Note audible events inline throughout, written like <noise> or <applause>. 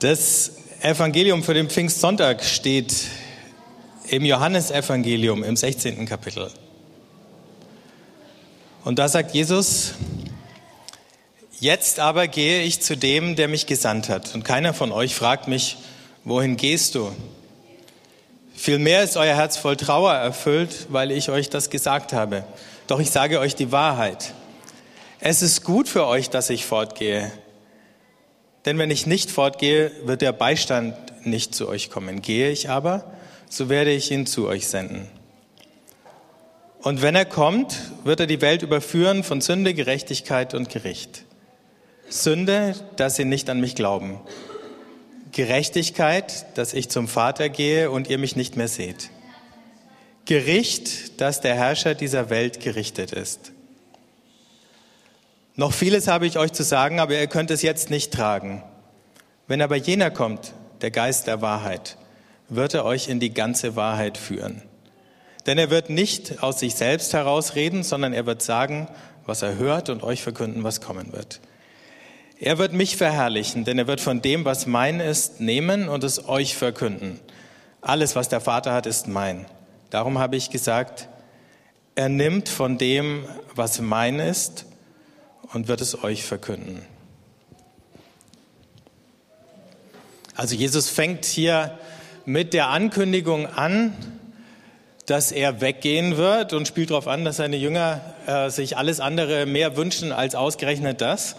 Das Evangelium für den Pfingstsonntag steht im Johannesevangelium im 16. Kapitel. Und da sagt Jesus, jetzt aber gehe ich zu dem, der mich gesandt hat. Und keiner von euch fragt mich, wohin gehst du? Vielmehr ist euer Herz voll Trauer erfüllt, weil ich euch das gesagt habe. Doch ich sage euch die Wahrheit. Es ist gut für euch, dass ich fortgehe. Denn wenn ich nicht fortgehe, wird der Beistand nicht zu euch kommen. Gehe ich aber, so werde ich ihn zu euch senden. Und wenn er kommt, wird er die Welt überführen von Sünde, Gerechtigkeit und Gericht. Sünde, dass sie nicht an mich glauben. Gerechtigkeit, dass ich zum Vater gehe und ihr mich nicht mehr seht. Gericht, dass der Herrscher dieser Welt gerichtet ist. Noch vieles habe ich euch zu sagen, aber ihr könnt es jetzt nicht tragen. Wenn aber jener kommt, der Geist der Wahrheit, wird er euch in die ganze Wahrheit führen. Denn er wird nicht aus sich selbst herausreden, sondern er wird sagen, was er hört und euch verkünden, was kommen wird. Er wird mich verherrlichen, denn er wird von dem, was mein ist, nehmen und es euch verkünden. Alles, was der Vater hat, ist mein. Darum habe ich gesagt, er nimmt von dem, was mein ist, und wird es euch verkünden. Also Jesus fängt hier mit der Ankündigung an, dass er weggehen wird und spielt darauf an, dass seine Jünger äh, sich alles andere mehr wünschen als ausgerechnet das.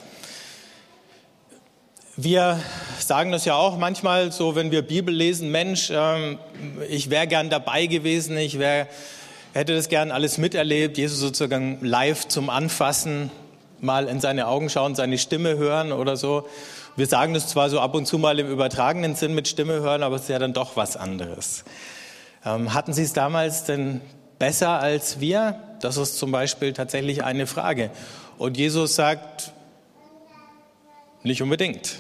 Wir sagen das ja auch manchmal so, wenn wir Bibel lesen, Mensch, ähm, ich wäre gern dabei gewesen, ich wär, hätte das gern alles miterlebt, Jesus sozusagen live zum Anfassen, mal in seine Augen schauen, seine Stimme hören oder so. Wir sagen das zwar so ab und zu mal im übertragenen Sinn mit Stimme hören, aber es ist ja dann doch was anderes. Ähm, hatten Sie es damals denn besser als wir? Das ist zum Beispiel tatsächlich eine Frage. Und Jesus sagt, nicht unbedingt.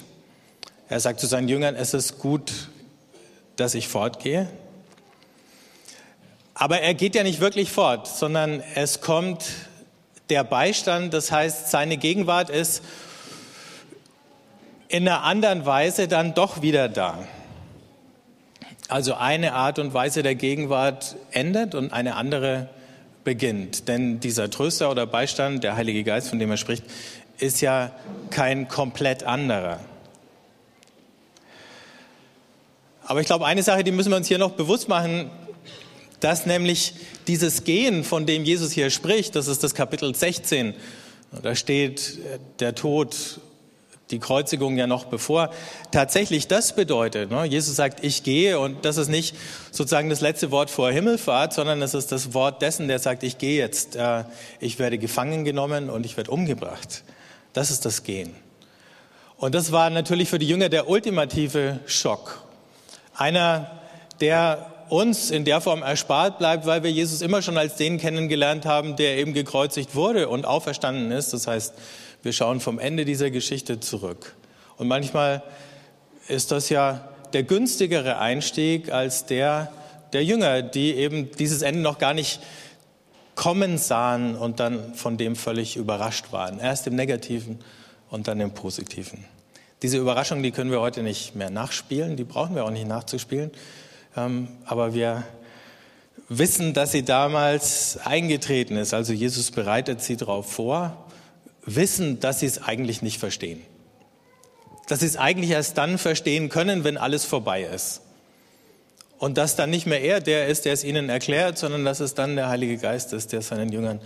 Er sagt zu seinen Jüngern, es ist gut, dass ich fortgehe. Aber er geht ja nicht wirklich fort, sondern es kommt der Beistand, das heißt, seine Gegenwart ist in einer anderen Weise dann doch wieder da. Also eine Art und Weise der Gegenwart endet und eine andere beginnt. Denn dieser Tröster oder Beistand, der Heilige Geist, von dem er spricht, ist ja kein komplett anderer. Aber ich glaube, eine Sache, die müssen wir uns hier noch bewusst machen, dass nämlich dieses Gehen, von dem Jesus hier spricht, das ist das Kapitel 16, da steht der Tod, die Kreuzigung ja noch bevor, tatsächlich das bedeutet. Ne? Jesus sagt, ich gehe und das ist nicht sozusagen das letzte Wort vor Himmelfahrt, sondern es ist das Wort dessen, der sagt, ich gehe jetzt, äh, ich werde gefangen genommen und ich werde umgebracht. Das ist das Gehen. Und das war natürlich für die Jünger der ultimative Schock. Einer, der uns in der Form erspart bleibt, weil wir Jesus immer schon als den kennengelernt haben, der eben gekreuzigt wurde und auferstanden ist. Das heißt, wir schauen vom Ende dieser Geschichte zurück. Und manchmal ist das ja der günstigere Einstieg als der der Jünger, die eben dieses Ende noch gar nicht kommen sahen und dann von dem völlig überrascht waren. Erst im Negativen und dann im Positiven. Diese Überraschung, die können wir heute nicht mehr nachspielen, die brauchen wir auch nicht nachzuspielen. Aber wir wissen, dass sie damals eingetreten ist. Also Jesus bereitet sie darauf vor, wissen, dass sie es eigentlich nicht verstehen. Dass sie es eigentlich erst dann verstehen können, wenn alles vorbei ist. Und dass dann nicht mehr er der ist, der es ihnen erklärt, sondern dass es dann der Heilige Geist ist, der es seinen Jüngern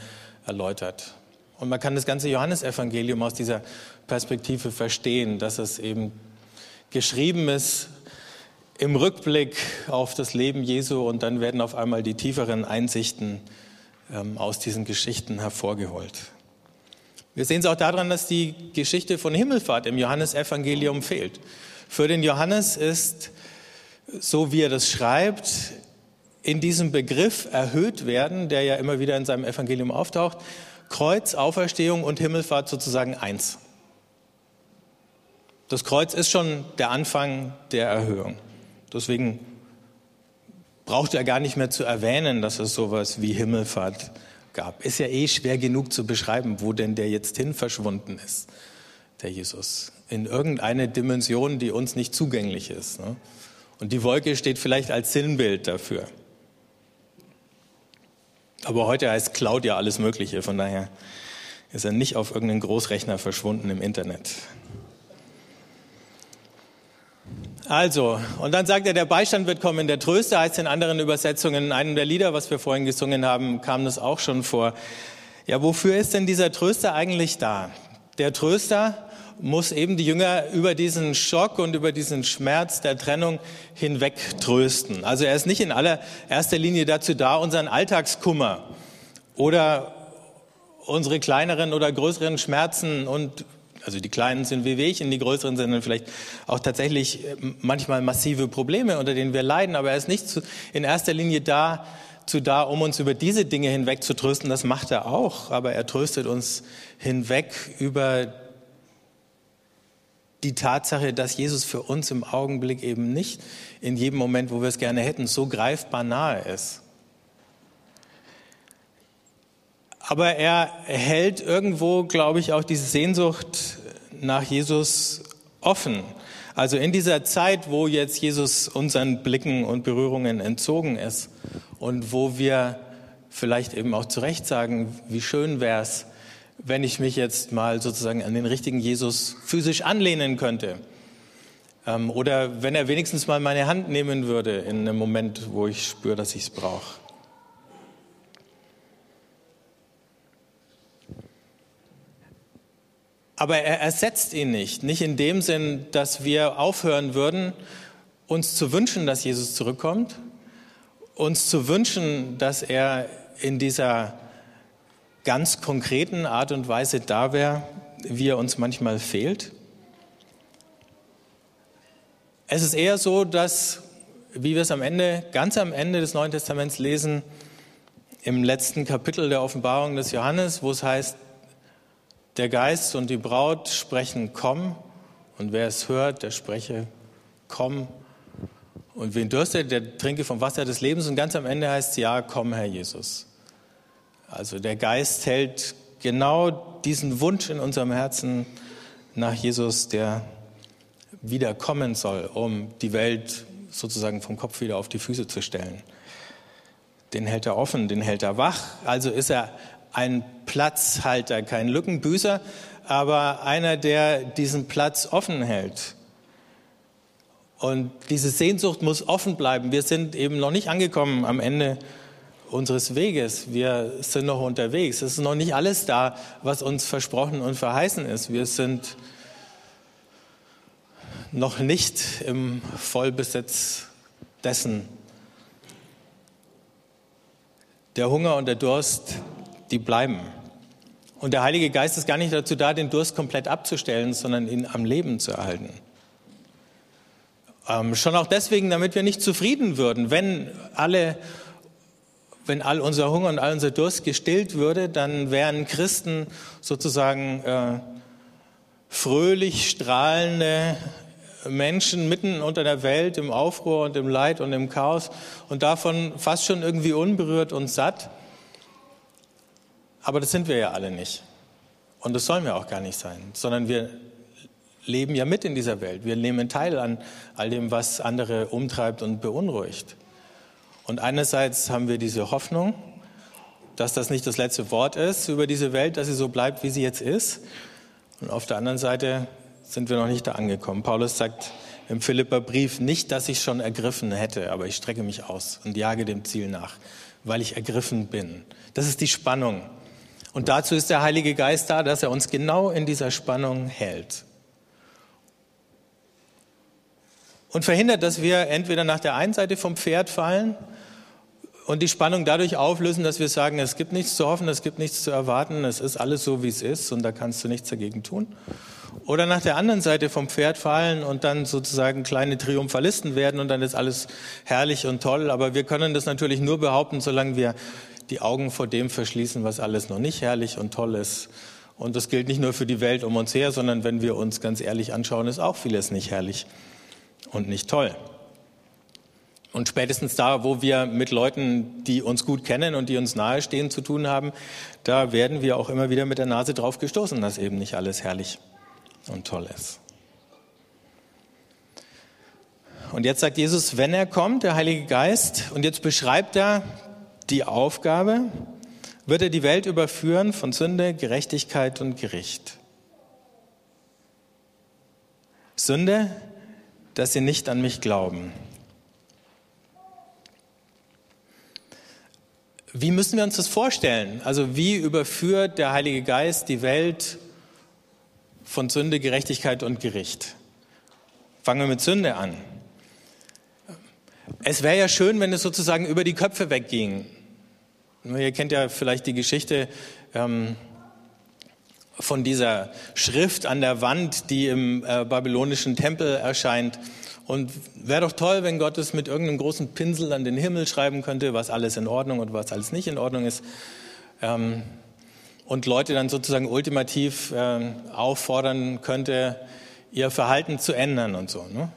erläutert. Und man kann das ganze Johannesevangelium aus dieser Perspektive verstehen, dass es eben geschrieben ist im Rückblick auf das Leben Jesu und dann werden auf einmal die tieferen Einsichten ähm, aus diesen Geschichten hervorgeholt. Wir sehen es auch daran, dass die Geschichte von Himmelfahrt im Johannesevangelium fehlt. Für den Johannes ist, so wie er das schreibt, in diesem Begriff erhöht werden, der ja immer wieder in seinem Evangelium auftaucht, Kreuz, Auferstehung und Himmelfahrt sozusagen eins. Das Kreuz ist schon der Anfang der Erhöhung. Deswegen braucht er gar nicht mehr zu erwähnen, dass es sowas wie Himmelfahrt gab. Ist ja eh schwer genug zu beschreiben, wo denn der jetzt hin verschwunden ist, der Jesus. in irgendeine Dimension, die uns nicht zugänglich ist. Ne? Und die Wolke steht vielleicht als Sinnbild dafür. Aber heute heißt Cloud ja alles Mögliche, von daher ist er nicht auf irgendeinen Großrechner verschwunden im Internet. Also, und dann sagt er, der Beistand wird kommen. Der Tröster heißt in anderen Übersetzungen, in einem der Lieder, was wir vorhin gesungen haben, kam das auch schon vor. Ja, wofür ist denn dieser Tröster eigentlich da? Der Tröster muss eben die Jünger über diesen Schock und über diesen Schmerz der Trennung hinweg trösten. Also er ist nicht in allererster Linie dazu da, unseren Alltagskummer oder unsere kleineren oder größeren Schmerzen und also die kleinen sind Wehwehchen, die größeren sind dann vielleicht auch tatsächlich äh, manchmal massive Probleme, unter denen wir leiden. Aber er ist nicht in erster Linie da, zu da, um uns über diese Dinge hinweg zu trösten. Das macht er auch. Aber er tröstet uns hinweg über die Tatsache, dass Jesus für uns im Augenblick eben nicht in jedem Moment, wo wir es gerne hätten, so greifbar nahe ist. Aber er hält irgendwo, glaube ich, auch diese Sehnsucht nach Jesus offen. Also in dieser Zeit, wo jetzt Jesus unseren Blicken und Berührungen entzogen ist und wo wir vielleicht eben auch zu Recht sagen, wie schön wäre es, wenn ich mich jetzt mal sozusagen an den richtigen Jesus physisch anlehnen könnte. Ähm, oder wenn er wenigstens mal meine Hand nehmen würde in einem Moment, wo ich spüre, dass ich es brauche. Aber er ersetzt ihn nicht. Nicht in dem Sinn, dass wir aufhören würden, uns zu wünschen, dass Jesus zurückkommt, uns zu wünschen, dass er in dieser ganz konkreten Art und Weise da wäre, wie er uns manchmal fehlt. Es ist eher so, dass, wie wir es am Ende, ganz am Ende des Neuen Testaments lesen, im letzten Kapitel der Offenbarung des Johannes, wo es heißt, der Geist und die Braut sprechen, komm, und wer es hört, der spreche, komm. Und wen dürstet, der trinke vom Wasser des Lebens. Und ganz am Ende heißt es, ja, komm, Herr Jesus. Also der Geist hält genau diesen Wunsch in unserem Herzen nach Jesus, der wiederkommen soll, um die Welt sozusagen vom Kopf wieder auf die Füße zu stellen. Den hält er offen, den hält er wach. Also ist er ein Platzhalter, kein Lückenbüßer, aber einer, der diesen Platz offen hält. Und diese Sehnsucht muss offen bleiben. Wir sind eben noch nicht angekommen am Ende unseres Weges. Wir sind noch unterwegs. Es ist noch nicht alles da, was uns versprochen und verheißen ist. Wir sind noch nicht im Vollbesitz dessen. Der Hunger und der Durst, die bleiben. Und der Heilige Geist ist gar nicht dazu da, den Durst komplett abzustellen, sondern ihn am Leben zu erhalten. Ähm, schon auch deswegen, damit wir nicht zufrieden würden, wenn alle wenn all unser Hunger und all unser Durst gestillt würde, dann wären Christen sozusagen äh, fröhlich strahlende Menschen mitten unter der Welt im Aufruhr und im Leid und im Chaos und davon fast schon irgendwie unberührt und satt. Aber das sind wir ja alle nicht. Und das sollen wir auch gar nicht sein, sondern wir leben ja mit in dieser Welt. Wir nehmen teil an all dem, was andere umtreibt und beunruhigt. Und einerseits haben wir diese Hoffnung, dass das nicht das letzte Wort ist über diese Welt, dass sie so bleibt, wie sie jetzt ist. Und auf der anderen Seite sind wir noch nicht da angekommen. Paulus sagt im Philipperbrief nicht, dass ich schon ergriffen hätte, aber ich strecke mich aus und jage dem Ziel nach, weil ich ergriffen bin. Das ist die Spannung. Und dazu ist der Heilige Geist da, dass er uns genau in dieser Spannung hält. Und verhindert, dass wir entweder nach der einen Seite vom Pferd fallen und die Spannung dadurch auflösen, dass wir sagen, es gibt nichts zu hoffen, es gibt nichts zu erwarten, es ist alles so, wie es ist und da kannst du nichts dagegen tun. Oder nach der anderen Seite vom Pferd fallen und dann sozusagen kleine Triumphalisten werden und dann ist alles herrlich und toll. Aber wir können das natürlich nur behaupten, solange wir die Augen vor dem verschließen, was alles noch nicht herrlich und toll ist. Und das gilt nicht nur für die Welt um uns her, sondern wenn wir uns ganz ehrlich anschauen, ist auch vieles nicht herrlich und nicht toll. Und spätestens da, wo wir mit Leuten, die uns gut kennen und die uns nahestehen, zu tun haben, da werden wir auch immer wieder mit der Nase drauf gestoßen, dass eben nicht alles herrlich und toll ist. Und jetzt sagt Jesus, wenn er kommt, der Heilige Geist, und jetzt beschreibt er die Aufgabe, wird er die Welt überführen von Sünde, Gerechtigkeit und Gericht. Sünde, dass sie nicht an mich glauben. Wie müssen wir uns das vorstellen? Also wie überführt der Heilige Geist die Welt von Sünde, Gerechtigkeit und Gericht? Fangen wir mit Sünde an. Es wäre ja schön, wenn es sozusagen über die Köpfe wegging. Ihr kennt ja vielleicht die Geschichte ähm, von dieser Schrift an der Wand, die im äh, babylonischen Tempel erscheint. Und wäre doch toll, wenn Gott es mit irgendeinem großen Pinsel an den Himmel schreiben könnte, was alles in Ordnung und was alles nicht in Ordnung ist. Ähm, und Leute dann sozusagen ultimativ äh, auffordern könnte, ihr Verhalten zu ändern und so. Ne?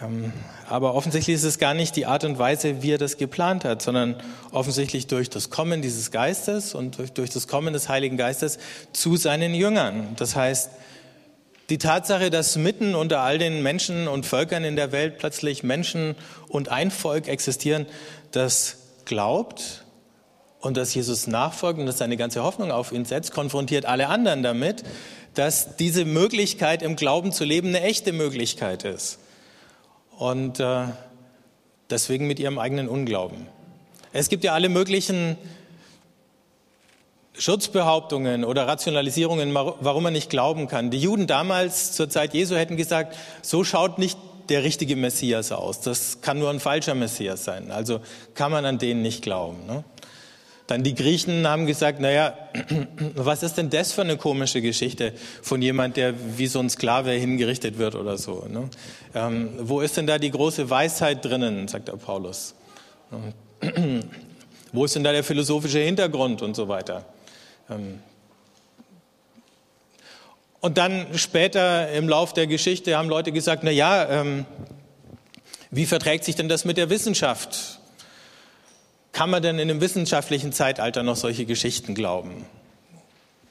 Ähm, aber offensichtlich ist es gar nicht die Art und Weise, wie er das geplant hat, sondern offensichtlich durch das Kommen dieses Geistes und durch, das Kommen des Heiligen Geistes zu seinen Jüngern. Das heißt, die Tatsache, dass mitten unter all den Menschen und Völkern in der Welt plötzlich Menschen und ein Volk existieren, das glaubt und das Jesus nachfolgt und das seine ganze Hoffnung auf ihn setzt, konfrontiert alle anderen damit, dass diese Möglichkeit im Glauben zu leben eine echte Möglichkeit ist und äh, deswegen mit ihrem eigenen Unglauben. Es gibt ja alle möglichen Schutzbehauptungen oder Rationalisierungen, warum man nicht glauben kann. Die Juden damals zur Zeit Jesu hätten gesagt, so schaut nicht der richtige Messias aus. Das kann nur ein falscher Messias sein. Also kann man an den nicht glauben. Ne? Dann die Griechen haben gesagt, naja, was ist denn das für eine komische Geschichte von jemand, der wie so ein Sklave hingerichtet wird oder so. Ne? Ähm, wo ist denn da die große Weisheit drinnen, sagt der Paulus. wo ist denn da der philosophische Hintergrund und so weiter. Ähm, und dann später im Lauf der Geschichte haben Leute gesagt, na ja, ähm, wie verträgt sich denn das mit der Wissenschaft? Kann man denn in einem wissenschaftlichen Zeitalter noch solche Geschichten glauben?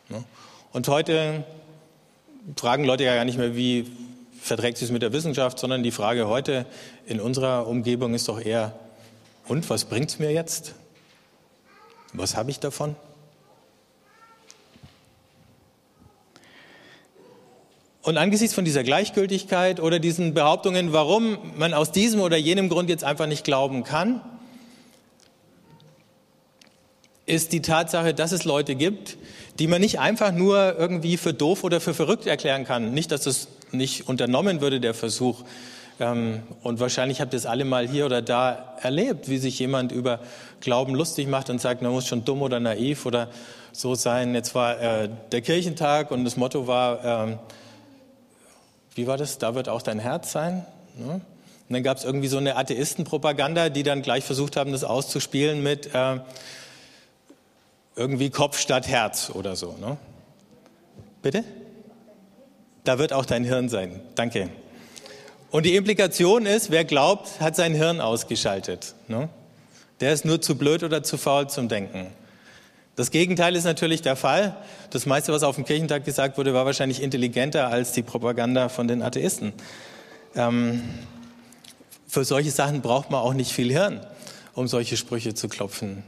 Ne? Und heute fragen Leute ja gar nicht mehr, wie verträgt sich es mit der Wissenschaft, sondern die Frage heute in unserer Umgebung ist doch eher, und was bringt es mir jetzt? Was habe ich davon? Und angesichts von dieser Gleichgültigkeit oder diesen Behauptungen, warum man aus diesem oder jenem Grund jetzt einfach nicht glauben kann, ist die Tatsache, dass es Leute gibt, die man nicht einfach nur irgendwie für doof oder für verrückt erklären kann. Nicht, dass es nicht unternommen würde, der Versuch. Ähm, und wahrscheinlich habt ihr es alle mal hier oder da erlebt, wie sich jemand über Glauben lustig macht und sagt, man muss schon dumm oder naiv oder so sein. Jetzt war äh, der Kirchentag und das Motto war, ähm, wie war das? Da wird auch dein Herz sein. Ne? Und dann gab es irgendwie so eine Atheistenpropaganda, die dann gleich versucht haben, das auszuspielen mit, äh, irgendwie Kopf statt Herz oder so. Ne? Bitte? Da wird auch dein Hirn sein. Danke. Und die Implikation ist, wer glaubt, hat sein Hirn ausgeschaltet. Ne? Der ist nur zu blöd oder zu faul zum Denken. Das Gegenteil ist natürlich der Fall. Das meiste, was auf dem Kirchentag gesagt wurde, war wahrscheinlich intelligenter als die Propaganda von den Atheisten. Ähm, für solche Sachen braucht man auch nicht viel Hirn, um solche Sprüche zu klopfen.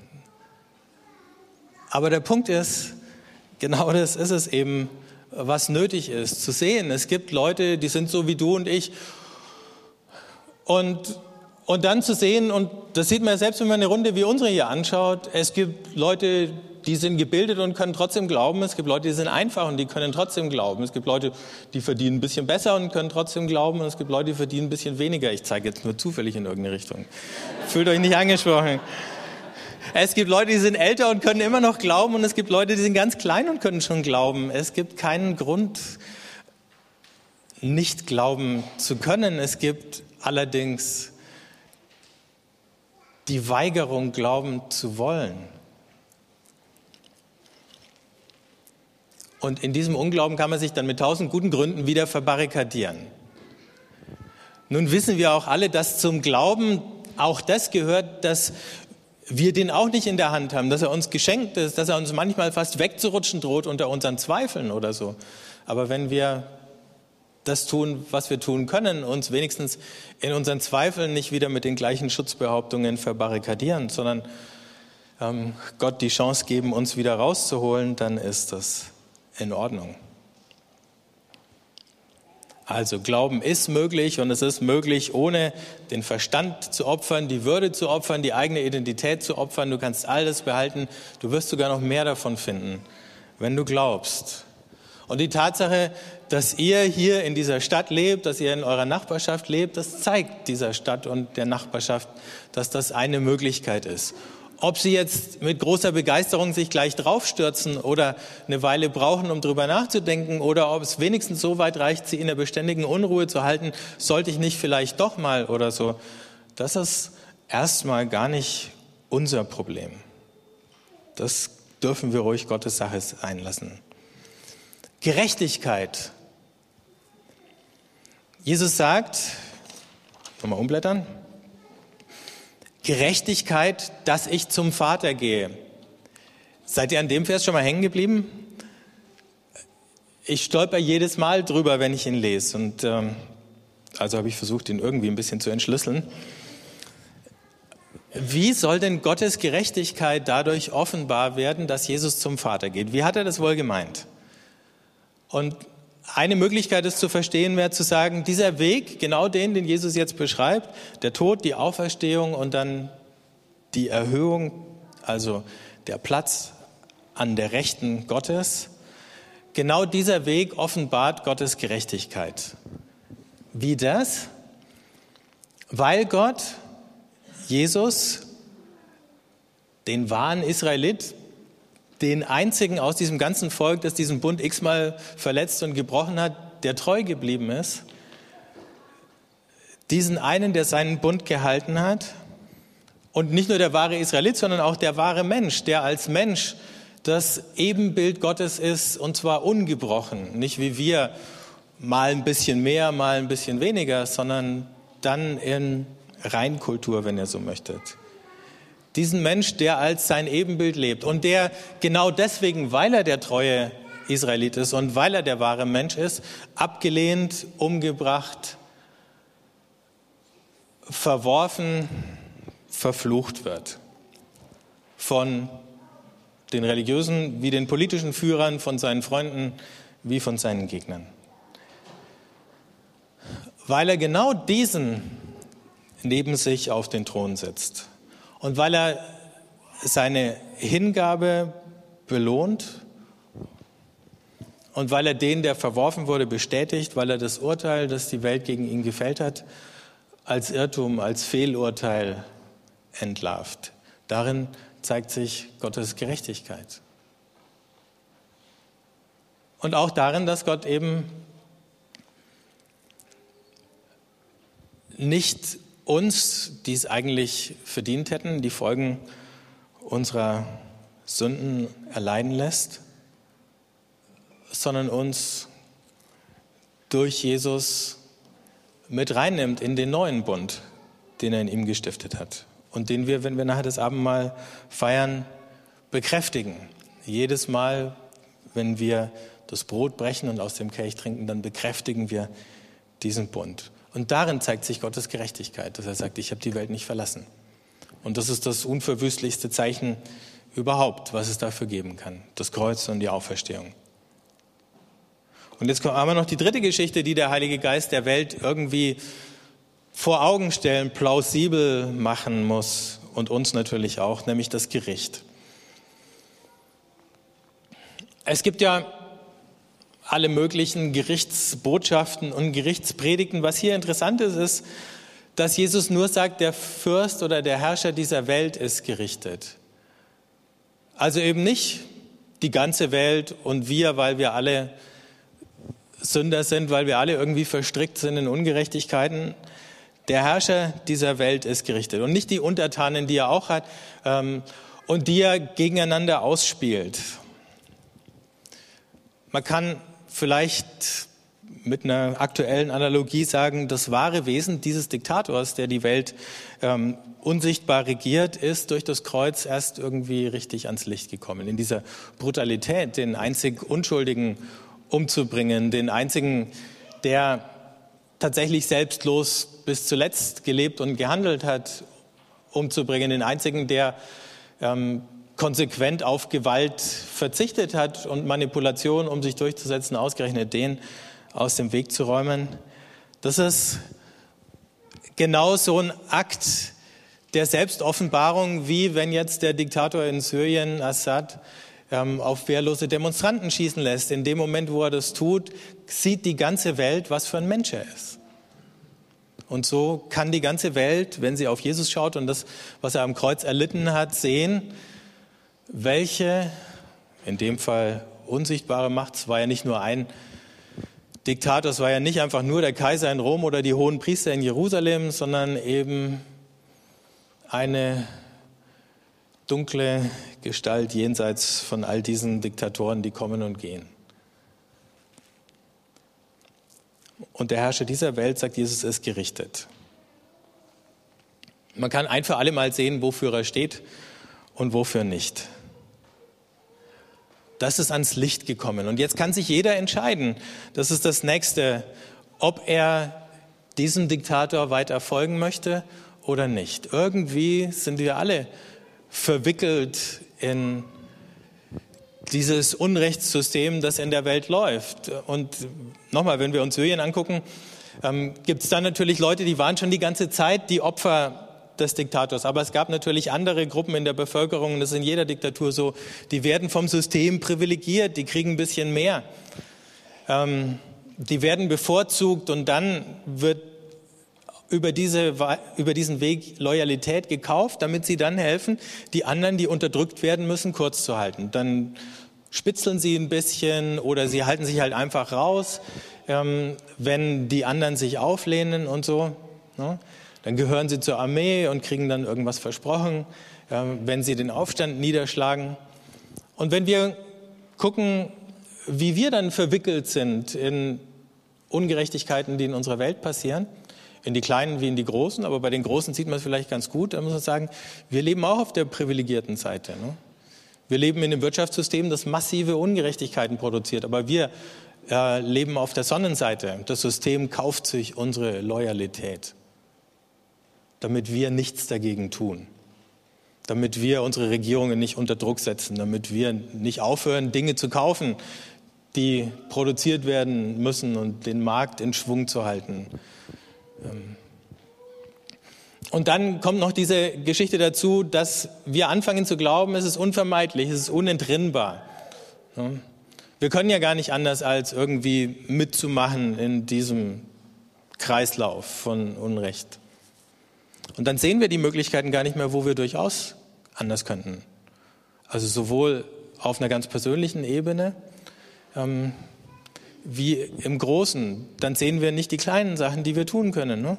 Aber der Punkt ist, genau das ist es eben, was nötig ist, zu sehen. Es gibt Leute, die sind so wie du und ich. Und, und dann zu sehen, und das sieht man ja selbst, wenn man eine Runde wie unsere hier anschaut, es gibt Leute, die sind gebildet und können trotzdem glauben. Es gibt Leute, die sind einfach und die können trotzdem glauben. Es gibt Leute, die verdienen ein bisschen besser und können trotzdem glauben. Und es gibt Leute, die verdienen ein bisschen weniger. Ich zeige jetzt nur zufällig in irgendeine Richtung. Fühlt euch nicht angesprochen. Es gibt Leute, die sind älter und können immer noch glauben und es gibt Leute, die sind ganz klein und können schon glauben. Es gibt keinen Grund, nicht glauben zu können. Es gibt allerdings die Weigerung, glauben zu wollen. Und in diesem Unglauben kann man sich dann mit tausend guten Gründen wieder verbarrikadieren. Nun wissen wir auch alle, dass zum Glauben auch das gehört, dass wir den auch nicht in der Hand haben, dass er uns geschenkt ist, dass er uns manchmal fast wegzurutschen droht unter unseren Zweifeln oder so. Aber wenn wir das tun, was wir tun können, uns wenigstens in unseren Zweifeln nicht wieder mit den gleichen Schutzbehauptungen verbarrikadieren, sondern ähm, Gott die Chance geben, uns wieder rauszuholen, dann ist das in Ordnung. Also Glauben ist möglich und es ist möglich, ohne den Verstand zu opfern, die Würde zu opfern, die eigene Identität zu opfern. Du kannst alles behalten. Du wirst sogar noch mehr davon finden, wenn du glaubst. Und die Tatsache, dass ihr hier in dieser Stadt lebt, dass ihr in eurer Nachbarschaft lebt, das zeigt dieser Stadt und der Nachbarschaft, dass das eine Möglichkeit ist. Ob sie jetzt mit großer Begeisterung sich gleich draufstürzen oder eine Weile brauchen, um drüber nachzudenken, oder ob es wenigstens so weit reicht, sie in der beständigen Unruhe zu halten, sollte ich nicht vielleicht doch mal oder so. Das ist erstmal gar nicht unser Problem. Das dürfen wir ruhig Gottes Sache einlassen. Gerechtigkeit. Jesus sagt, nochmal umblättern, Gerechtigkeit, dass ich zum Vater gehe. Seid ihr an dem Vers schon mal hängen geblieben? Ich stolper jedes Mal drüber, wenn ich ihn lese. Und ähm, also habe ich versucht, ihn irgendwie ein bisschen zu entschlüsseln. Wie soll denn Gottes Gerechtigkeit dadurch offenbar werden, dass Jesus zum Vater geht? Wie hat er das wohl gemeint? Und eine Möglichkeit ist zu verstehen, wäre zu sagen, dieser Weg, genau den, den Jesus jetzt beschreibt, der Tod, die Auferstehung und dann die Erhöhung, also der Platz an der Rechten Gottes, genau dieser Weg offenbart Gottes Gerechtigkeit. Wie das? Weil Gott Jesus, den wahren Israelit, den einzigen aus diesem ganzen Volk, das diesen Bund x-mal verletzt und gebrochen hat, der treu geblieben ist. Diesen einen, der seinen Bund gehalten hat. Und nicht nur der wahre Israelit, sondern auch der wahre Mensch, der als Mensch das Ebenbild Gottes ist und zwar ungebrochen. Nicht wie wir mal ein bisschen mehr, mal ein bisschen weniger, sondern dann in Reinkultur, wenn ihr so möchtet. Diesen Mensch, der als sein Ebenbild lebt und der genau deswegen, weil er der treue Israelit ist und weil er der wahre Mensch ist, abgelehnt, umgebracht, verworfen, verflucht wird. Von den religiösen wie den politischen Führern, von seinen Freunden wie von seinen Gegnern. Weil er genau diesen neben sich auf den Thron setzt. Und weil er seine Hingabe belohnt und weil er den, der verworfen wurde, bestätigt, weil er das Urteil, das die Welt gegen ihn gefällt hat, als Irrtum, als Fehlurteil entlarvt. Darin zeigt sich Gottes Gerechtigkeit. Und auch darin, dass Gott eben nicht uns, die es eigentlich verdient hätten, die Folgen unserer Sünden erleiden lässt, sondern uns durch Jesus mit reinnimmt in den neuen Bund, den er in ihm gestiftet hat und den wir, wenn wir nachher das Abendmahl feiern, bekräftigen. Jedes Mal, wenn wir das Brot brechen und aus dem Kelch trinken, dann bekräftigen wir diesen Bund. Und darin zeigt sich Gottes Gerechtigkeit, dass er sagt, ich habe die Welt nicht verlassen. Und das ist das unverwüstlichste Zeichen überhaupt, was es dafür geben kann. Das Kreuz und die Auferstehung. Und jetzt haben wir noch die dritte Geschichte, die der Heilige Geist der Welt irgendwie vor Augen stellen, plausibel machen muss und uns natürlich auch, nämlich das Gericht. Es gibt ja alle möglichen Gerichtsbotschaften und Gerichtspredigten. Was hier interessant ist, ist, dass Jesus nur sagt, der Fürst oder der Herrscher dieser Welt ist gerichtet. Also eben nicht die ganze Welt und wir, weil wir alle Sünder sind, weil wir alle irgendwie verstrickt sind in Ungerechtigkeiten. Der Herrscher dieser Welt ist gerichtet und nicht die Untertanen, die er auch hat ähm, und die er gegeneinander ausspielt. Man kann vielleicht mit einer aktuellen Analogie sagen, das wahre Wesen dieses Diktators, der die Welt ähm, unsichtbar regiert, ist durch das Kreuz erst irgendwie richtig ans Licht gekommen. In dieser Brutalität, den einzig Unschuldigen umzubringen, den einzigen, der tatsächlich selbstlos bis zuletzt gelebt und gehandelt hat, umzubringen, den einzigen, der ähm, konsequent auf Gewalt verzichtet hat und Manipulation, um sich durchzusetzen, ausgerechnet den aus dem Weg zu räumen. Das ist genau so ein Akt der Selbstoffenbarung, wie wenn jetzt der Diktator in Syrien, Assad, ähm, auf wehrlose Demonstranten schießen lässt. In dem Moment, wo er das tut, sieht die ganze Welt, was für ein Mensch er ist. Und so kann die ganze Welt, wenn sie auf Jesus schaut und das, was er am Kreuz erlitten hat, sehen, welche, in dem Fall unsichtbare Macht, es war ja nicht nur ein Diktator, es war ja nicht einfach nur der Kaiser in Rom oder die hohen Priester in Jerusalem, sondern eben eine dunkle Gestalt jenseits von all diesen Diktatoren, die kommen und gehen. Und der Herrscher dieser Welt, sagt Jesus, ist gerichtet. Man kann ein für alle Mal sehen, wofür er steht und wofür nicht. Das ist ans Licht gekommen. Und jetzt kann sich jeder entscheiden, das ist das Nächste, ob er diesem Diktator weiter folgen möchte oder nicht. Irgendwie sind wir alle verwickelt in dieses Unrechtssystem, das in der Welt läuft. Und nochmal, wenn wir uns Syrien angucken, ähm, gibt es da natürlich Leute, die waren schon die ganze Zeit die Opfer des Diktators. Aber es gab natürlich andere Gruppen in der Bevölkerung, das ist in jeder Diktatur so, die werden vom System privilegiert, die kriegen ein bisschen mehr. Ähm, die werden bevorzugt und dann wird über, diese, über diesen Weg Loyalität gekauft, damit sie dann helfen, die anderen, die unterdrückt werden müssen, kurz zu halten. Dann spitzeln sie ein bisschen oder sie halten sich halt einfach raus, ähm, wenn die anderen sich auflehnen und so. Ne? Dann gehören sie zur Armee und kriegen dann irgendwas versprochen, wenn sie den Aufstand niederschlagen. Und wenn wir gucken, wie wir dann verwickelt sind in Ungerechtigkeiten, die in unserer Welt passieren, in die kleinen wie in die großen, aber bei den großen sieht man es vielleicht ganz gut. Da muss man sagen, wir leben auch auf der privilegierten Seite. Ne? Wir leben in einem Wirtschaftssystem, das massive Ungerechtigkeiten produziert, aber wir äh, leben auf der Sonnenseite. Das System kauft sich unsere Loyalität, damit wir nichts dagegen tun, damit wir unsere Regierungen nicht unter Druck setzen, damit wir nicht aufhören, Dinge zu kaufen, die produziert werden müssen und den Markt in Schwung zu halten. Ähm, und dann kommt noch diese Geschichte dazu, dass wir anfangen zu glauben, es ist unvermeidlich, es ist unentrinnbar. Wir können ja gar nicht anders, als irgendwie mitzumachen in diesem Kreislauf von Unrecht. Und dann sehen wir die Möglichkeiten gar nicht mehr, wo wir durchaus anders könnten. Also sowohl auf einer ganz persönlichen Ebene, ähm, wie im Großen, dann sehen wir nicht die kleinen Sachen, die wir tun können. Ne?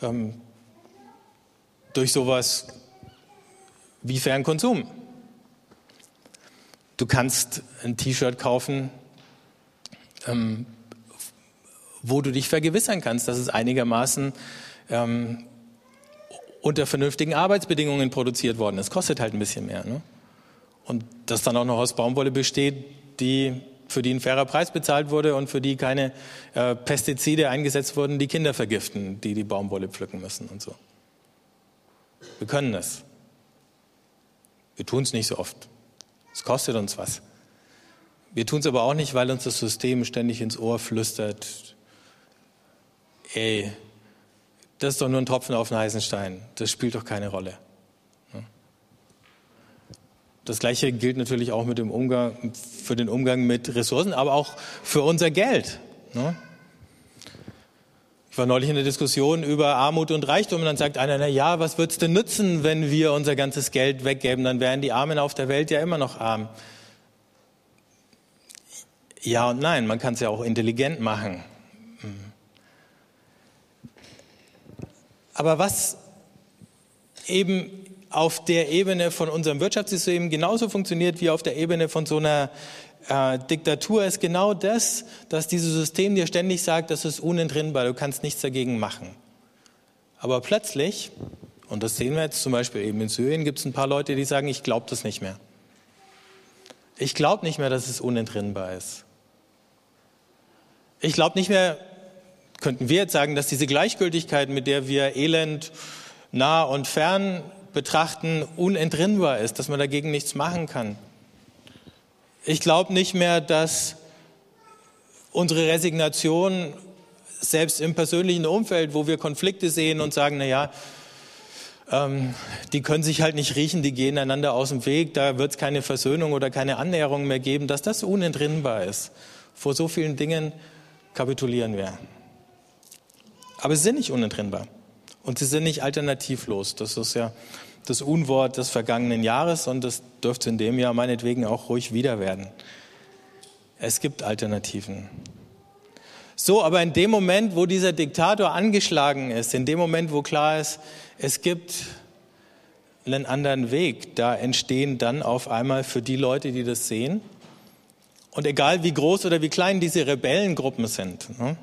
Ähm, durch sowas wie fairen Konsum. Du kannst ein T-Shirt kaufen, ähm, wo du dich vergewissern kannst, dass es einigermaßen ähm, unter vernünftigen Arbeitsbedingungen produziert worden ist. Kostet halt ein bisschen mehr. Ne? Und das dann auch noch aus Baumwolle besteht, die für die ein fairer Preis bezahlt wurde und für die keine äh, Pestizide eingesetzt wurden, die Kinder vergiften, die die Baumwolle pflücken müssen und so. Wir können es. Wir tun es nicht so oft. Es kostet uns was. Wir tun es aber auch nicht, weil uns das System ständig ins Ohr flüstert, ey, das ist doch nur ein Tropfen auf den heißen Stein. Das spielt doch keine Rolle. Das Gleiche gilt natürlich auch mit dem Umgang, für den Umgang mit Ressourcen, aber auch für unser Geld. Ich war neulich in der Diskussion über Armut und Reichtum und dann sagt einer, na ja, was wird's denn nützen, wenn wir unser ganzes Geld weggeben? Dann wären die Armen auf der Welt ja immer noch arm. Ja und nein, man kann es ja auch intelligent machen. Aber was eben auf der Ebene von unserem Wirtschaftssystem genauso funktioniert wie auf der Ebene von so einer äh, Diktatur, ist genau das, dass dieses System dir ständig sagt, das ist unentrinnbar, du kannst nichts dagegen machen. Aber plötzlich, und das sehen wir jetzt zum Beispiel eben in Syrien, gibt es ein paar Leute, die sagen, ich glaube das nicht mehr. Ich glaube nicht mehr, dass es unentrinnbar ist. Ich glaube nicht mehr, könnten wir jetzt sagen, dass diese Gleichgültigkeit, mit der wir Elend nah und fern betrachten, unentrinnbar ist, dass man dagegen nichts machen kann. Ich glaube nicht mehr, dass unsere Resignation selbst im persönlichen Umfeld, wo wir Konflikte sehen und sagen, na ja, ähm, die können sich halt nicht riechen, die gehen einander aus dem Weg, da wird es keine Versöhnung oder keine Annäherung mehr geben, dass das unentrinnbar ist. Vor so vielen Dingen kapitulieren wir. Aber sie sind nicht unentrinnbar und sie sind nicht alternativlos. Das ist ja das Unwort des vergangenen Jahres und das dürfte in dem Jahr meinetwegen auch ruhig wieder werden. Es gibt Alternativen. So, aber in dem Moment, wo dieser Diktator angeschlagen ist, in dem Moment, wo klar ist, es gibt einen anderen Weg, da entstehen dann auf einmal für die Leute, die das sehen, und egal wie groß oder wie klein diese Rebellengruppen sind, ne,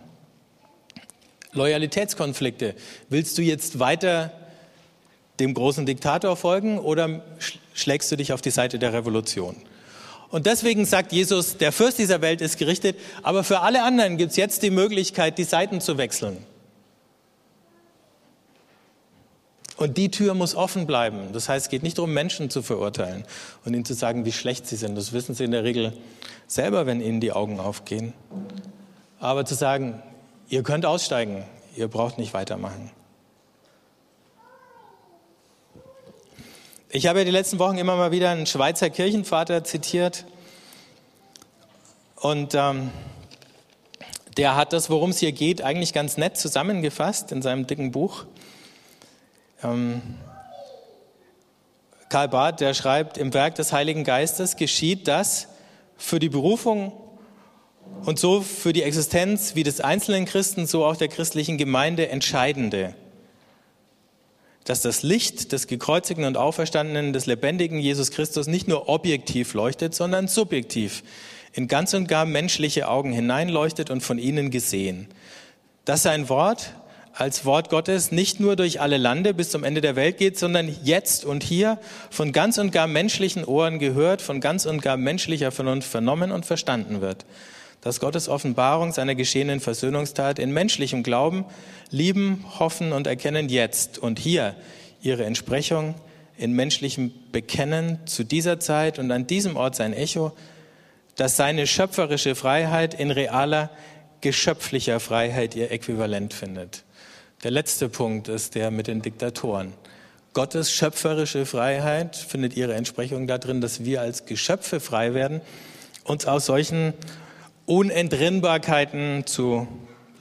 Loyalitätskonflikte. Willst du jetzt weiter dem großen Diktator folgen oder schlägst du dich auf die Seite der Revolution? Und deswegen sagt Jesus, der Fürst dieser Welt ist gerichtet, aber für alle anderen gibt es jetzt die Möglichkeit, die Seiten zu wechseln. Und die Tür muss offen bleiben. Das heißt, es geht nicht darum, Menschen zu verurteilen und ihnen zu sagen, wie schlecht sie sind. Das wissen sie in der Regel selber, wenn ihnen die Augen aufgehen. Aber zu sagen, ihr könnt aussteigen, ihr braucht nicht weitermachen. Ich habe ja die letzten Wochen immer mal wieder einen Schweizer Kirchenvater zitiert und ähm, der hat das, worum es hier geht, eigentlich ganz nett zusammengefasst in seinem dicken Buch. Ähm, Karl Barth, der schreibt, im Werk des Heiligen Geistes geschieht das für die Berufung und so für die Existenz wie des einzelnen Christen, so auch der christlichen Gemeinde Entscheidende dass das Licht des gekreuzigten und auferstandenen, des lebendigen Jesus Christus nicht nur objektiv leuchtet, sondern subjektiv in ganz und gar menschliche Augen hineinleuchtet und von ihnen gesehen. Dass sein Wort als Wort Gottes nicht nur durch alle Lande bis zum Ende der Welt geht, sondern jetzt und hier von ganz und gar menschlichen Ohren gehört, von ganz und gar menschlicher Vernunft vernommen und verstanden wird dass Gottes Offenbarung seiner geschehenen Versöhnungstat in menschlichem Glauben, Lieben, Hoffen und Erkennen jetzt und hier ihre Entsprechung in menschlichem Bekennen zu dieser Zeit und an diesem Ort sein Echo, dass seine schöpferische Freiheit in realer, geschöpflicher Freiheit ihr Äquivalent findet. Der letzte Punkt ist der mit den Diktatoren. Gottes schöpferische Freiheit findet ihre Entsprechung darin, dass wir als Geschöpfe frei werden, uns aus solchen Unentrinnbarkeiten zu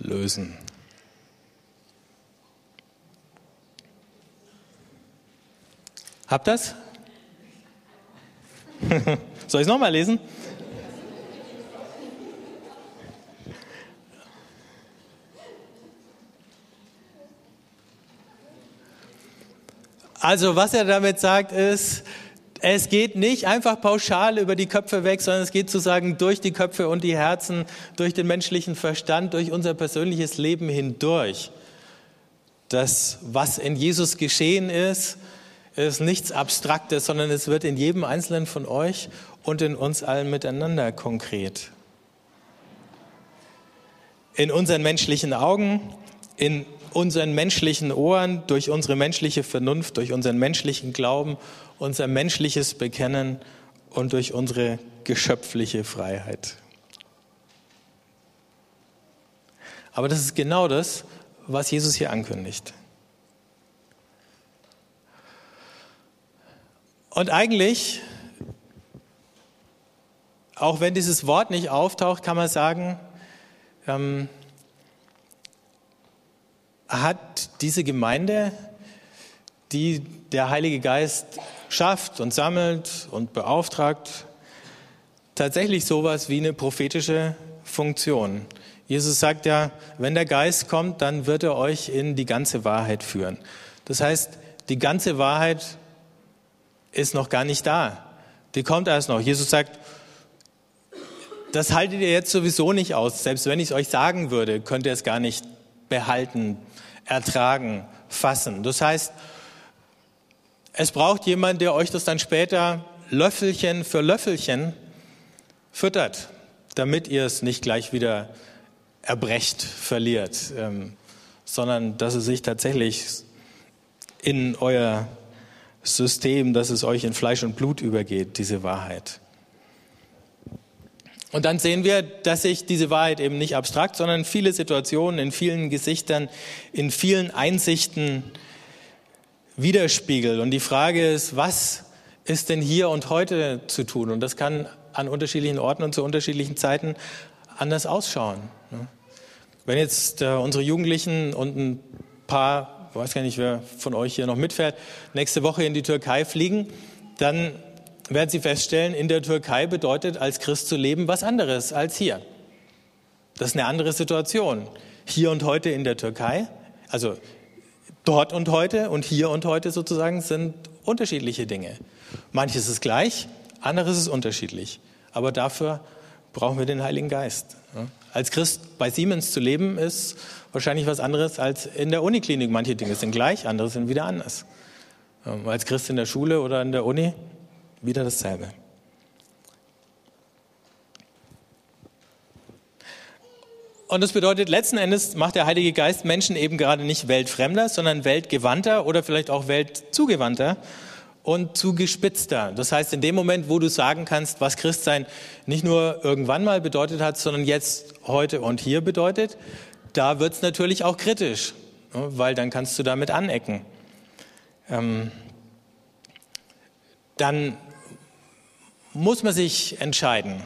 lösen. Habt das? <laughs> Soll ich es nochmal lesen? Also was er damit sagt ist, es geht nicht einfach pauschal über die Köpfe weg, sondern es geht sozusagen durch die Köpfe und die Herzen, durch den menschlichen Verstand, durch unser persönliches Leben hindurch. Das, was in Jesus geschehen ist, ist nichts Abstraktes, sondern es wird in jedem Einzelnen von euch und in uns allen miteinander konkret. In unseren menschlichen Augen, in unseren menschlichen Ohren, durch unsere menschliche Vernunft, durch unseren menschlichen Glauben unser menschliches Bekennen und durch unsere geschöpfliche Freiheit. Aber das ist genau das, was Jesus hier ankündigt. Und eigentlich, auch wenn dieses Wort nicht auftaucht, kann man sagen, ähm, hat diese Gemeinde, die der Heilige Geist schafft und sammelt und beauftragt, tatsächlich sowas wie eine prophetische Funktion. Jesus sagt ja, wenn der Geist kommt, dann wird er euch in die ganze Wahrheit führen. Das heißt, die ganze Wahrheit ist noch gar nicht da. Die kommt erst noch. Jesus sagt, das haltet ihr jetzt sowieso nicht aus. Selbst wenn ich es euch sagen würde, könnt ihr es gar nicht behalten, ertragen, fassen. Das heißt, es braucht jemand, der euch das dann später Löffelchen für Löffelchen füttert, damit ihr es nicht gleich wieder erbrecht, verliert, ähm, sondern dass es sich tatsächlich in euer System, dass es euch in Fleisch und Blut übergeht, diese Wahrheit. Und dann sehen wir, dass sich diese Wahrheit eben nicht abstrakt, sondern viele Situationen, in vielen Gesichtern, in vielen Einsichten widerspiegelt. Und die Frage ist, was ist denn hier und heute zu tun? Und das kann an unterschiedlichen Orten und zu unterschiedlichen Zeiten anders ausschauen. Ne? Wenn jetzt äh, unsere Jugendlichen und ein paar, ich weiß gar nicht, wer von euch hier noch mitfährt, nächste Woche in die Türkei fliegen, dann werden sie feststellen, in der Türkei bedeutet als Christ zu leben was anderes als hier. Das ist eine andere Situation. Hier und heute in der Türkei, also dort und heute und hier und heute sozusagen sind unterschiedliche Dinge. Manches ist gleich, anderes ist unterschiedlich. Aber dafür brauchen wir den Heiligen Geist. Als Christ bei Siemens zu leben, ist wahrscheinlich was anderes als in der Uniklinik. Manche Dinge sind gleich, andere sind wieder anders. Als Christ in der Schule oder in der Uni wieder dasselbe. Und das bedeutet, letzten Endes macht der Heilige Geist Menschen eben gerade nicht weltfremder, sondern weltgewandter oder vielleicht auch weltzugewandter und zugespitzter. Das heißt, in dem Moment, wo du sagen kannst, was Christsein nicht nur irgendwann mal bedeutet hat, sondern jetzt, heute und hier bedeutet, da wird es natürlich auch kritisch, ne, weil dann kannst du damit anecken. Ähm, dann muss man sich entscheiden,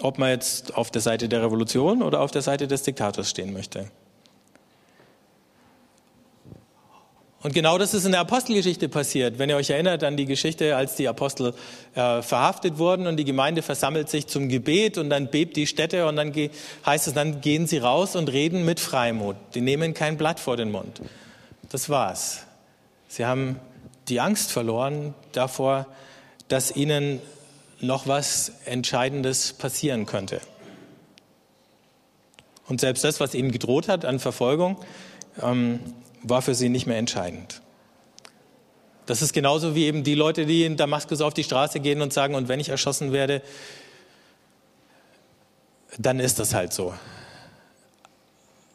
ob man jetzt auf der Seite der Revolution oder auf der Seite des Diktators stehen möchte. Und genau das ist in der Apostelgeschichte passiert. Wenn ihr euch erinnert an die Geschichte, als die Apostel äh, verhaftet wurden und die Gemeinde versammelt sich zum Gebet und dann bebt die Stätte und dann heißt es, dann gehen sie raus und reden mit Freimut. Die nehmen kein Blatt vor den Mund. Das war's. Sie haben die Angst verloren davor, dass ihnen noch was Entscheidendes passieren könnte. Und selbst das, was ihnen gedroht hat an Verfolgung, ähm, war für sie nicht mehr entscheidend. Das ist genauso wie eben die Leute, die in Damaskus auf die Straße gehen und sagen, und wenn ich erschossen werde, dann ist das halt so.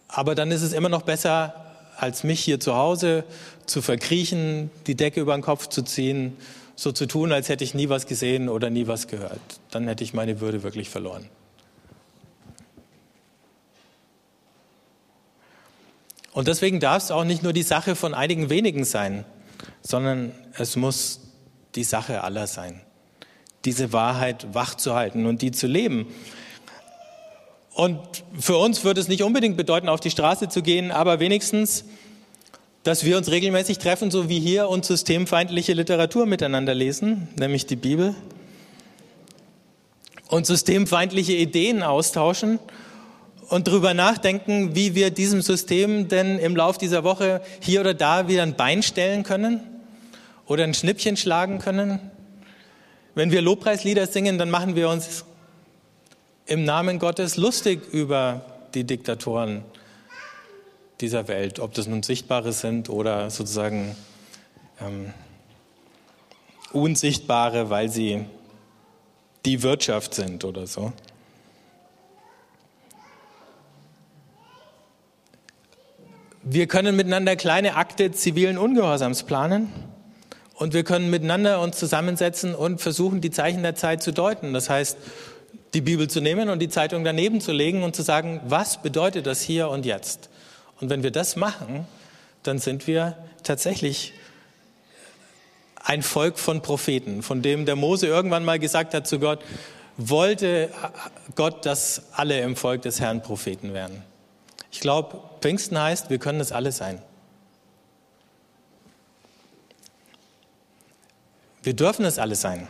Aber dann ist es immer noch besser, als mich hier zu Hause zu verkriechen, die Decke über den Kopf zu ziehen so zu tun, als hätte ich nie was gesehen oder nie was gehört. Dann hätte ich meine Würde wirklich verloren. Und deswegen darf es auch nicht nur die Sache von einigen wenigen sein, sondern es muss die Sache aller sein, diese Wahrheit wach zu halten und die zu leben. Und für uns würde es nicht unbedingt bedeuten, auf die Straße zu gehen, aber wenigstens dass wir uns regelmäßig treffen, so wie hier, und systemfeindliche Literatur miteinander lesen, nämlich die Bibel, und systemfeindliche Ideen austauschen und darüber nachdenken, wie wir diesem System denn im Lauf dieser Woche hier oder da wieder ein Bein stellen können oder ein Schnippchen schlagen können. Wenn wir Lobpreislieder singen, dann machen wir uns im Namen Gottes lustig über die Diktatoren dieser Welt, ob das nun Sichtbare sind oder sozusagen ähm, Unsichtbare, weil sie die Wirtschaft sind oder so. Wir können miteinander kleine Akte zivilen Ungehorsams planen und wir können miteinander uns zusammensetzen und versuchen, die Zeichen der Zeit zu deuten. Das heißt, die Bibel zu nehmen und die Zeitung daneben zu legen und zu sagen, was bedeutet das hier und jetzt? Und wenn wir das machen, dann sind wir tatsächlich ein Volk von Propheten, von dem der Mose irgendwann mal gesagt hat zu Gott, wollte Gott, dass alle im Volk des Herrn Propheten werden. Ich glaube, Pfingsten heißt, wir können es alle sein. Wir dürfen es alle sein.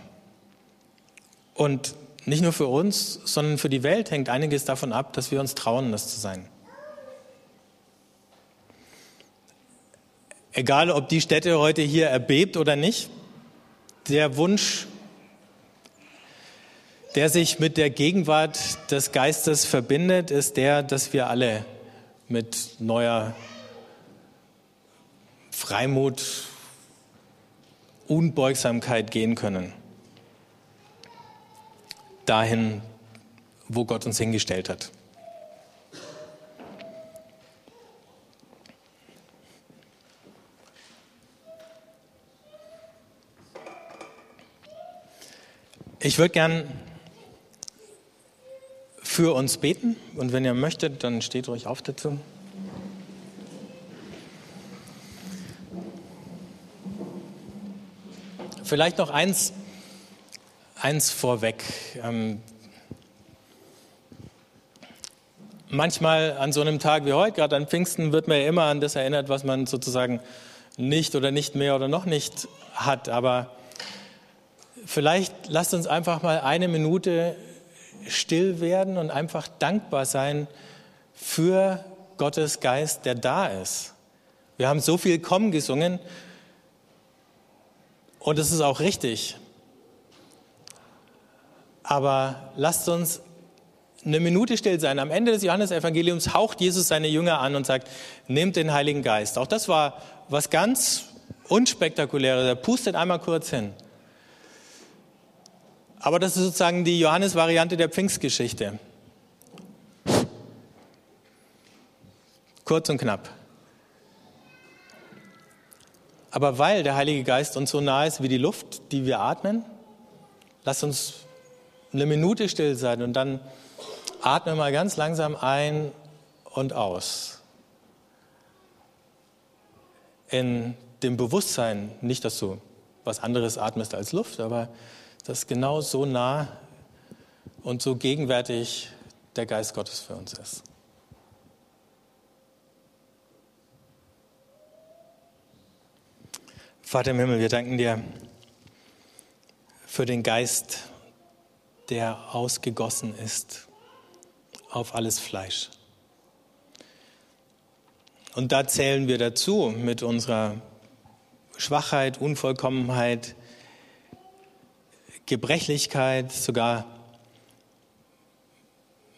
Und nicht nur für uns, sondern für die Welt hängt einiges davon ab, dass wir uns trauen, das zu sein. Egal ob die Stätte heute hier erbebt oder nicht, der Wunsch, der sich mit der Gegenwart des Geistes verbindet, ist der, dass wir alle mit neuer Freimut, Unbeugsamkeit gehen können. Dahin, wo Gott uns hingestellt hat. Ich würde gern für uns beten und wenn ihr möchtet, dann steht ruhig auf dazu. Vielleicht noch eins, eins vorweg. Ähm, manchmal an so einem Tag wie heute, gerade an Pfingsten, wird man ja immer an das erinnert, was man sozusagen nicht oder nicht mehr oder noch nicht hat. Aber vielleicht lasst uns einfach mal eine Minute still werden und einfach dankbar sein für Gottes Geist, der da ist. Wir haben so viel Komm gesungen und es ist auch richtig. Aber lasst uns eine Minute still sein. Am Ende des Johannesevangeliums haucht Jesus seine Jünger an und sagt, nehmt den Heiligen Geist. Auch das war was ganz Unspektakuläres. Er pustet einmal kurz hin. Aber das ist sozusagen die Johannes-Variante der Pfingstgeschichte. Kurz und knapp. Aber weil der Heilige Geist uns so nah ist wie die Luft, die wir atmen, lasst uns eine Minute still sein und dann atme mal ganz langsam ein und aus. In dem Bewusstsein, nicht, dass du was anderes atmest als Luft, aber dass genau so nah und so gegenwärtig der Geist Gottes für uns ist. Vater im Himmel, wir danken dir für den Geist, der ausgegossen ist auf alles Fleisch. Und da zählen wir dazu mit unserer Schwachheit, Unvollkommenheit, Gebrechlichkeit, sogar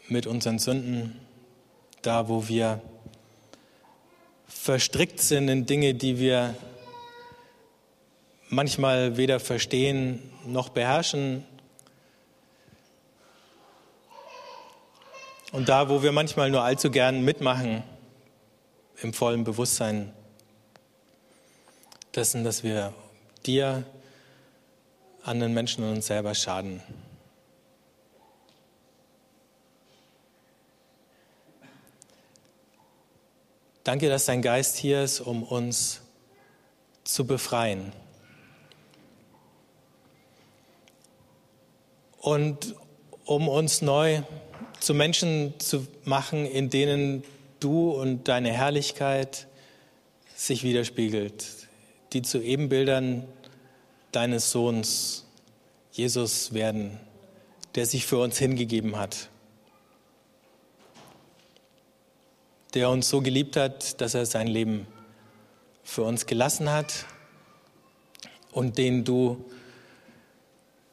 mit unseren Sünden, da wo wir verstrickt sind in Dinge, die wir manchmal weder verstehen noch beherrschen, Und da, wo wir manchmal nur allzu gern mitmachen, im vollen Bewusstsein dessen, dass wir dir, anderen Menschen und uns selber schaden. Danke, dass dein Geist hier ist, um uns zu befreien. Und um uns neu zu Menschen zu machen, in denen du und deine Herrlichkeit sich widerspiegelt, die zu Ebenbildern deines Sohns Jesus werden, der sich für uns hingegeben hat, der uns so geliebt hat, dass er sein Leben für uns gelassen hat und den du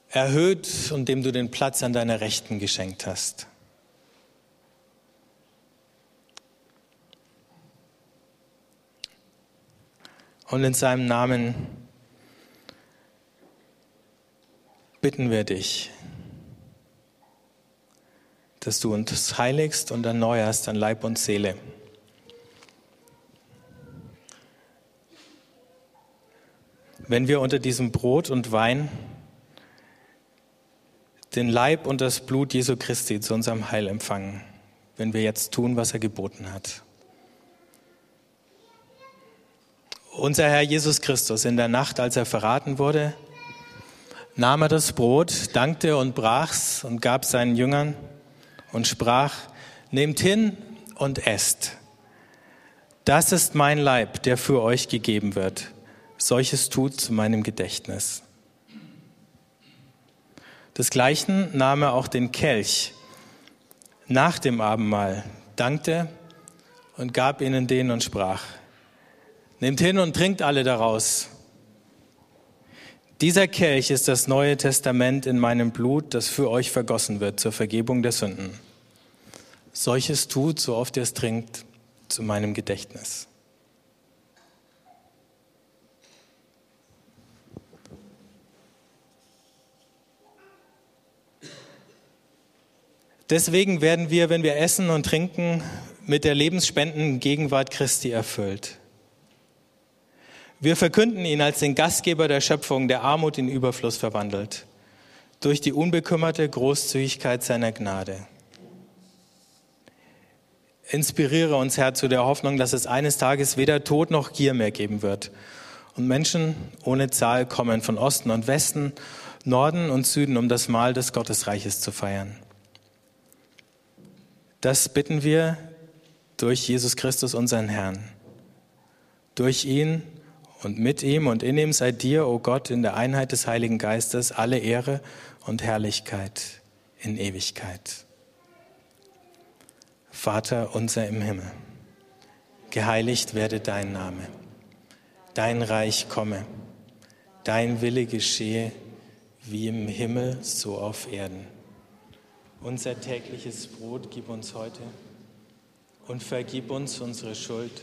erhöht und dem du den Platz an deiner Rechten geschenkt hast. Und in seinem Namen bitten wir dich, dass du uns heiligst und erneuerst an Leib und Seele. Wenn wir unter diesem Brot und Wein den Leib und das Blut Jesu Christi zu unserem Heil empfangen, wenn wir jetzt tun, was er geboten hat. Unser Herr Jesus Christus in der Nacht, als er verraten wurde, nahm er das Brot, dankte und brach's und gab seinen Jüngern und sprach, nehmt hin und esst. Das ist mein Leib, der für euch gegeben wird. Solches tut zu meinem Gedächtnis. Desgleichen nahm er auch den Kelch nach dem Abendmahl, dankte und gab ihnen den und sprach, Nehmt hin und trinkt alle daraus. Dieser Kelch ist das neue Testament in meinem Blut, das für euch vergossen wird zur Vergebung der Sünden. Solches tut, so oft ihr es trinkt, zu meinem Gedächtnis. Deswegen werden wir, wenn wir essen und trinken, mit der lebensspendenden Gegenwart Christi erfüllt. Wir verkünden ihn als den Gastgeber der Schöpfung, der Armut in Überfluss verwandelt. durch die unbekümmerte Großzügigkeit seiner Gnade. Inspiriere uns, Herr, zu der Hoffnung, dass es eines Tages weder Tod noch Gier mehr geben wird. Und Menschen ohne Zahl kommen von Osten und Westen, Norden und Süden, um das Mahl des Gottesreiches zu feiern. Das bitten wir durch Jesus Christus, unseren Herrn. Durch ihn und mit ihm und in ihm sei dir, o oh Gott, in der Einheit des Heiligen Geistes alle Ehre und Herrlichkeit in Ewigkeit. Vater unser im Himmel, geheiligt werde dein Name, dein Reich komme, dein Wille geschehe, wie im Himmel so auf Erden. Unser tägliches Brot gib uns heute und vergib uns unsere Schuld,